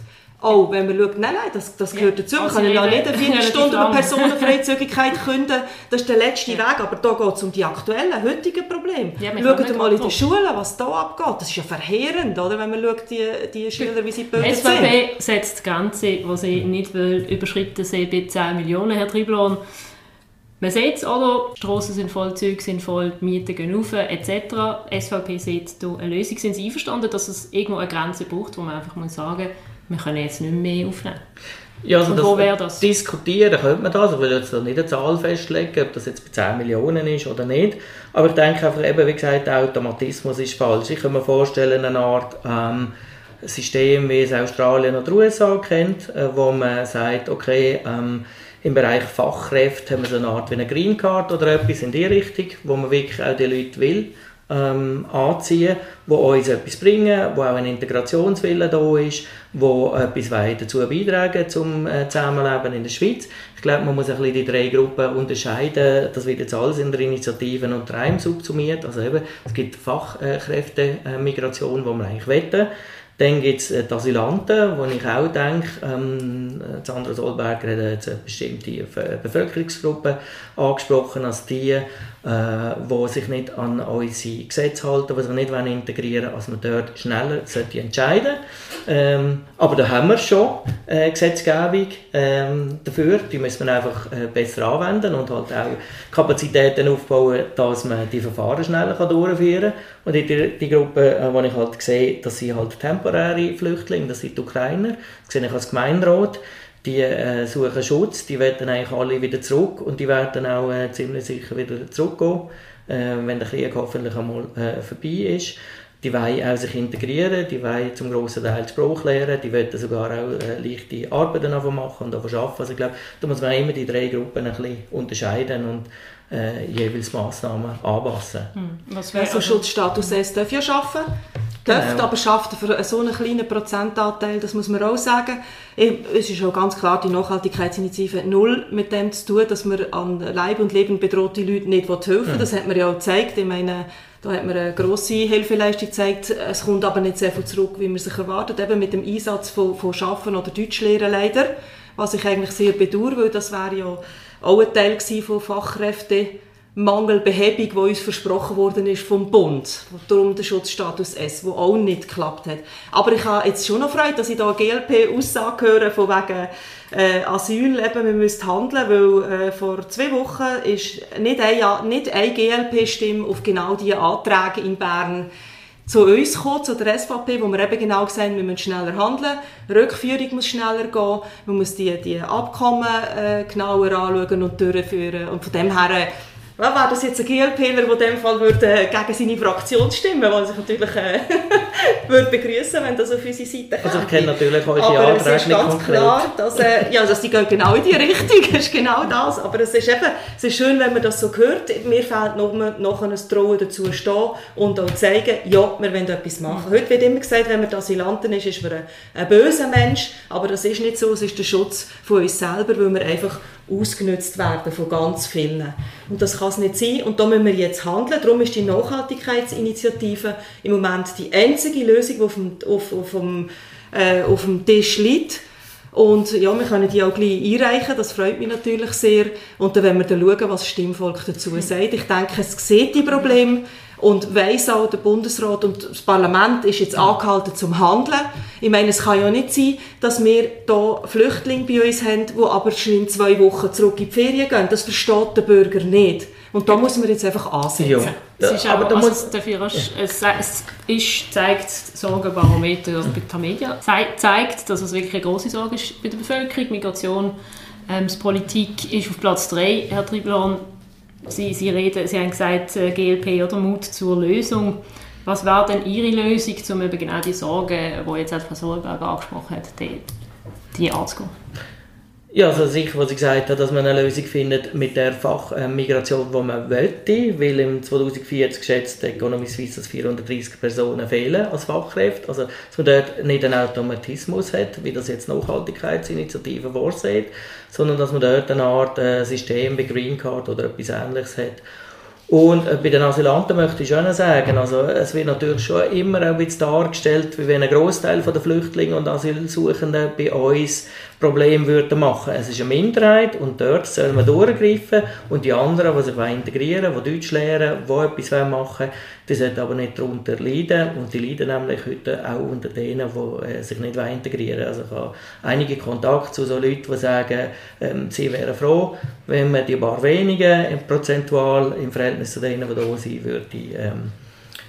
Oh, wenn man schaut, nein, nein, das, das gehört dazu. Man also kann ja nicht eine 4 Stunden über Personenfreizügigkeit künden. Das ist der letzte ja. Weg. Aber da geht es um die aktuellen, heutigen Probleme. Ja, schaut mal in den Schulen, was da abgeht. Das ist ja verheerend, oder? wenn man schaut, die, die Schüler, wie sie böse sind. SVP setzt das Ganze, was sie nicht will, überschritten sehen, bei 10 Millionen, Herr Triblon. Man sieht es, oder? Die Strassen sind voll, Züge sind voll, die Mieten gehen rauf, etc. SVP sieht hier eine Lösung. Sind Sie einverstanden, dass es irgendwo eine Grenze braucht, wo man einfach muss sagen muss, wir können jetzt nicht mehr aufnehmen. Ja, also das, wo wäre das? Diskutieren könnte man das, ich will jetzt nicht eine Zahl festlegen, ob das jetzt bei 10 Millionen ist oder nicht, aber ich denke einfach eben, wie gesagt, der Automatismus ist falsch. Ich kann mir vorstellen, eine Art ähm, System, wie es Australien oder USA kennt, äh, wo man sagt, okay, ähm, im Bereich Fachkräfte haben wir so eine Art wie eine Green Card oder etwas in die Richtung, wo man wirklich auch die Leute will ähm, anziehen, die uns etwas bringen, wo auch ein Integrationswille da ist, wo etwas dazu beitragen zum äh, Zusammenleben in der Schweiz. Ich glaube, man muss ein bisschen die drei Gruppen unterscheiden. Das wird jetzt alles in der Initiative und Reim subsumiert. Also eben, es gibt Fachkräftemigration, äh, die wir eigentlich wetten. Dann gibt es äh, die Asylanten, wo ich auch denke, ähm, Sandra Solberger hat jetzt eine bestimmte Bevölkerungsgruppe angesprochen, als die, äh, die sich nicht an unsere Gesetze halten, die sich nicht integrieren wollen, als man dort schneller sollte entscheiden. Ähm, Aber da haben wir schon äh, Gesetzgebung ähm, dafür, die müssen wir einfach äh, besser anwenden und halt auch Kapazitäten aufbauen, dass man die Verfahren schneller kann durchführen kann. Und die, die Gruppe, äh, wo ich halt sehe, dass sie halt temporäre Flüchtlinge, das sind die Ukrainer, das sehe ich als Gemeinderat, die äh, suchen Schutz, die werden eigentlich alle wieder zurück und die werden auch äh, ziemlich sicher wieder zurückgehen, äh, wenn der Krieg hoffentlich einmal äh, vorbei ist. Die wollen auch sich integrieren, die wollen zum grossen Teil die Sprache lernen, die wollen sogar auch äh, leichte Arbeiten machen und arbeiten. Also ich glaube, da muss man immer die drei Gruppen ein bisschen unterscheiden und äh, jeweils Massnahmen anpassen. Hm. Was wäre also Schutzstatus S darf ja arbeiten, dürfte genau. aber schafft für so einen kleinen Prozentanteil, das muss man auch sagen. Es ist auch ganz klar, die Nachhaltigkeitsinitiative null mit dem zu tun, dass man an Leib und Leben bedrohte Leute nicht helfen will. Mhm. Das hat man ja auch gezeigt. Ich meine, da hat man eine grosse Hilfeleistung gezeigt. Es kommt aber nicht sehr viel zurück, wie man sich erwartet. Eben mit dem Einsatz von, von Schaffen oder Deutschlehren leider. Was ich eigentlich sehr bedauere, weil das wäre ja auch ein Teil von Fachkräftemangelbehebung, die uns versprochen worden ist vom Bund. Darum der Schutzstatus S, der auch nicht geklappt hat. Aber ich habe jetzt schon noch Freude, dass ich da GLP-Aussage höre, von wegen äh, Asyl, eben, wir müssen handeln, weil äh, vor zwei Wochen ist nicht eine, nicht eine GLP-Stimme auf genau diese Anträge in Bern zu uns gekommen, zu der SVP, wo wir eben genau gesagt haben, wir müssen schneller handeln, Rückführung muss schneller gehen, man muss die, die Abkommen äh, genauer anschauen und durchführen und von dem her ja, wäre das jetzt ein GLPler, der in dem Fall würde, äh, gegen seine Fraktion stimmen würde, was ich natürlich äh, würde begrüßen, wenn das auf unsere Seite kommt. Also ich kenne natürlich eure aber Anträge es ist ganz konkret. klar, dass, äh, ja, dass die gehen genau in die Richtung, das ist genau das. Aber es ist eben, es ist schön, wenn man das so hört. Mir fehlt noch, noch ein Trauen dazu stehen und auch zeigen, ja, wir wollen etwas machen. Heute wird immer gesagt, wenn man Asylanten ist, ist man ein, ein böser Mensch, aber das ist nicht so, es ist der Schutz von uns selber, weil wir einfach ausgenutzt werden von ganz vielen. Und das kann es nicht sein. Und da müssen wir jetzt handeln. Darum ist die Nachhaltigkeitsinitiative im Moment die einzige Lösung, die auf dem, auf, auf dem, äh, auf dem Tisch liegt. Und ja, wir können die auch gleich einreichen, das freut mich natürlich sehr. Und dann werden wir dann schauen, was das Stimmvolk dazu sagt. Ich denke, es sieht die Probleme und weiss auch, der Bundesrat und das Parlament ist jetzt angehalten zum Handeln. Ich meine, es kann ja nicht sein, dass wir hier Flüchtlinge bei uns haben, die aber schon in zwei Wochen zurück in die Ferien gehen. Das versteht der Bürger nicht. Und da muss man jetzt einfach ansetzen. Ja. Es ist aber, aber also, muss, dafür ist, es, es ist, zeigt, das Sorgenbarometer also bei Tamedia zeigt, dass es wirklich eine große Sorge ist bei der Bevölkerung. Migration, ähm, Politik ist auf Platz 3, Herr Triblon. Sie, Sie, reden, Sie haben gesagt, äh, GLP oder Mut zur Lösung. Was wäre denn Ihre Lösung, um eben genau die Sorgen, die jetzt Frau Solberg angesprochen hat, die, die anzugehen? Ja, also sicher, was ich gesagt habe, dass man eine Lösung findet mit der Fachmigration, die man wollte, weil im 2040 geschätzt Economy Suisse, dass 430 Personen fehlen als Fachkräfte, also dass man dort nicht einen Automatismus hat, wie das jetzt Nachhaltigkeitsinitiative vorsieht, sondern dass man dort eine Art äh, System wie Green Card oder etwas ähnliches hat, und äh, bei den Asylanten möchte ich schon sagen, also es wird natürlich schon immer auch bisschen dargestellt, wie wenn ein Großteil der Flüchtlinge und Asylsuchenden bei uns Probleme würden machen. Es ist eine Minderheit und dort soll man durchgreifen und die anderen, die sich integrieren wollen, die Deutsch lernen, die etwas machen wollen, die sollten aber nicht darunter leiden und die leiden nämlich heute auch unter denen, die äh, sich nicht integrieren wollen. Also ich habe einige Kontakte zu so Leuten, die sagen, ähm, sie wären froh, wenn man die paar wenigen prozentual im Verhältnis zu denen, die da sind, würde ähm,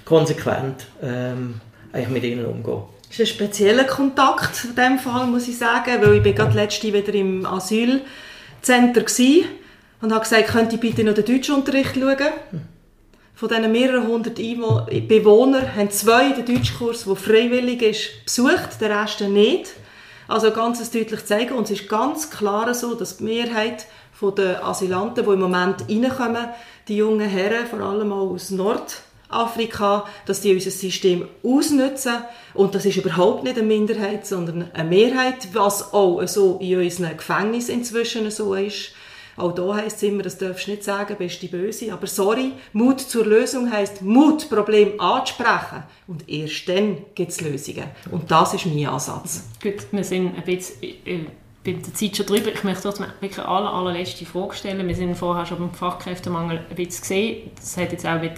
konsequent ähm, eigentlich mit ihnen umgehen. Das ist ein spezieller Kontakt in diesem Fall, muss ich sagen, weil ich bin gerade letzte wieder im Asylcenter war und habe gesagt, könnt ihr bitte noch den Deutschunterricht schauen? Von diesen mehreren hundert Bewohnern haben zwei den Deutschkurs, der freiwillig ist, besucht, der Rest nicht. Also ganz deutlich zeigen. Und es ist ganz klar so, dass die Mehrheit der Asylanten, die im Moment reinkommen, die jungen Herren, vor allem auch aus Nord Afrika, dass die unser System ausnutzen. Und das ist überhaupt nicht eine Minderheit, sondern eine Mehrheit, was auch so in unseren Gefängnissen inzwischen so ist. Auch da heisst es immer, das darfst du nicht sagen, bist du böse. Aber sorry, Mut zur Lösung heisst, Mut, Problem anzusprechen. Und erst dann gibt es Lösungen. Und das ist mein Ansatz. Gut, wir sind ein bisschen äh, bei der Zeit schon drüber. Ich möchte trotzdem wirklich aller, allerletzte Frage stellen. Wir sind vorher schon beim Fachkräftemangel ein bisschen gesehen. Das hat jetzt auch mit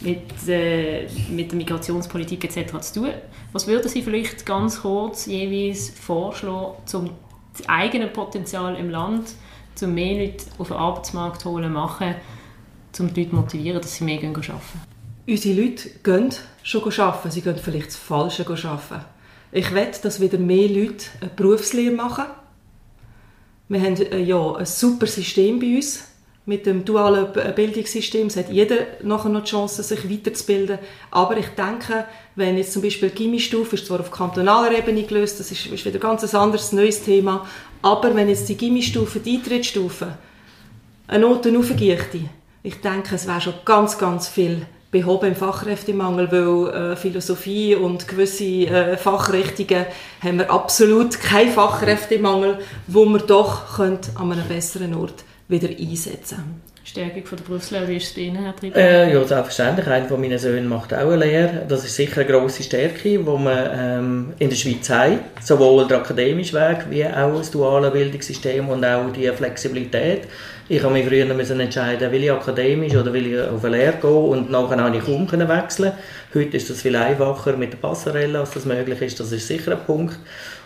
mit, äh, mit der Migrationspolitik etc. zu tun. Was würden Sie vielleicht ganz kurz jeweils vorschlagen, um das eigene Potenzial im Land, um mehr Leute auf den Arbeitsmarkt zu holen, machen, um die Leute zu motivieren, dass sie mehr gehen arbeiten? Unsere Leute gehen schon arbeiten, sie gehen vielleicht das Falsche arbeiten. Ich wette, dass wieder mehr Leute eine Berufslehre machen. Wir haben äh, ja ein super System bei uns mit dem dualen Bildungssystem hat jeder nachher noch die Chance, sich weiterzubilden. Aber ich denke, wenn jetzt zum Beispiel die Gimmistufe ist zwar auf kantonaler Ebene gelöst, das ist, ist wieder ganz ein anderes, neues Thema, aber wenn jetzt die Gimmistufe, die Eintrittsstufe, eine Note aufgiechte, ich denke, es wäre schon ganz, ganz viel behoben im Fachkräftemangel, weil äh, Philosophie und gewisse äh, Fachrichtungen haben wir absolut keinen Fachkräftemangel, wo wir doch an einem besseren Ort wieder einsetzen. Stärkung von der Berufslehre, ist es bei Ihnen, Herr? Äh, ja, selbstverständlich. Einer von meinen Söhnen macht auch eine Lehre. Das ist sicher eine grosse Stärke, die wir ähm, in der Schweiz haben. Sowohl der akademische Weg wie auch das duale Bildungssystem und auch die Flexibilität. Ich habe mich früher müssen entscheiden, will ich akademisch oder will ich auf eine Lehre gehen und nachher konnte ich kaum wechseln. Heute ist das viel einfacher mit der Passerelle, als das möglich ist. Das ist sicher ein Punkt.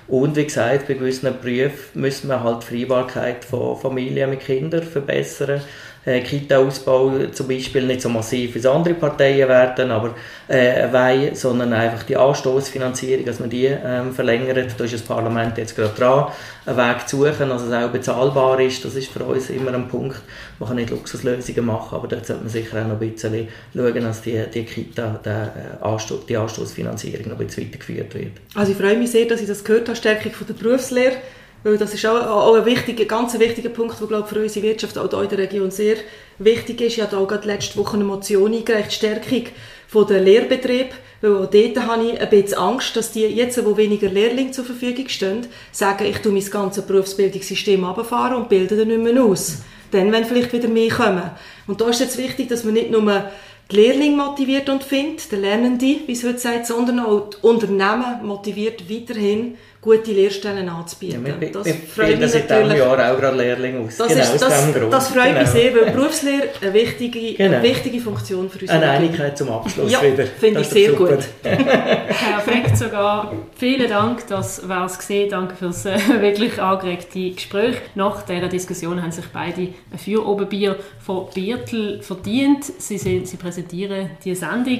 Und wie gesagt, bei gewissen Berufen müssen wir halt die Freibarkeit von Familien mit Kindern verbessern äh, Kita-Ausbau zum Beispiel nicht so massiv wie andere Parteien werden, aber äh, wollen, sondern einfach die Anstoßfinanzierung, dass man die ähm, verlängert. Da ist das Parlament jetzt gerade dran, einen Weg zu suchen, dass es auch bezahlbar ist. Das ist für uns immer ein Punkt. Man kann nicht Luxuslösungen machen, aber dort sollte man sicher auch noch ein bisschen schauen, dass die, die Kita, der, äh, Anstoß, die Anstoßfinanzierung noch ein bisschen weitergeführt wird. Also ich freue mich sehr, dass ich das gehört habe, Stärkung von der Berufslehre. Weil das ist auch, auch ein wichtiger, ganz wichtiger Punkt, der glaube für unsere Wirtschaft auch hier in der Region sehr wichtig ist. Ich habe auch gerade letzte Woche eine Motion eingereicht, Stärkung von der Lehrbetrieb, weil auch dort habe ich ein bisschen Angst, dass die jetzt, wo weniger Lehrlinge zur Verfügung stehen, sagen, ich tue mein ganzes Berufsbildungssystem runterfahren und bilde dann nicht mehr aus. Dann, wenn vielleicht wieder mehr kommen. Und da ist jetzt wichtig, dass man nicht nur die Lehrlinge motiviert und findet, der Lernende, wie es heute sagt, sondern auch die Unternehmen motiviert weiterhin gute Lehrstellen anzubieten. Ja, wir, das wir freut mich seit diesem Jahr auch gerade Lehrlinge aus. Das, genau, ist, das, das freut genau. mich sehr, weil Berufslehre eine wichtige, genau. eine wichtige Funktion für uns Eine Einigkeit zum Abschluss ja, wieder. finde ich sehr super. gut. Perfekt sogar. Vielen Dank, das war es gesehen. Danke für das äh, wirklich angeregte Gespräch. Nach dieser Diskussion haben sich beide ein Feuerobenbier von Biertel verdient. Sie, sind, sie präsentieren die Sendung.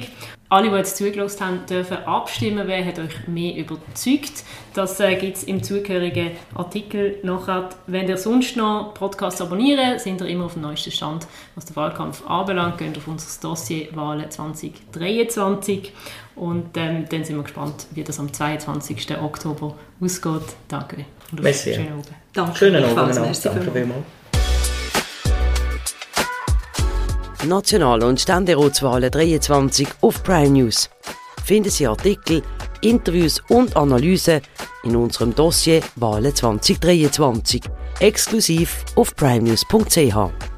Alle, die jetzt zugelassen haben, dürfen abstimmen, wer hat euch mehr überzeugt. Das äh, gibt es im zugehörigen Artikel nachher. Wenn ihr sonst noch Podcasts abonnieren, sind ihr immer auf dem neuesten Stand, was den Wahlkampf anbelangt. Geht auf unser Dossier Wahlen 2023 und ähm, dann sind wir gespannt, wie das am 22. Oktober ausgeht. Danke und auf schönen Abend. Danke. Schönen Abend. Danke vielmals. National- und Ständeratswahlen 23 auf Prime News. Finden Sie Artikel, Interviews und Analysen in unserem Dossier Wahlen 2023, exklusiv auf primenews.ch.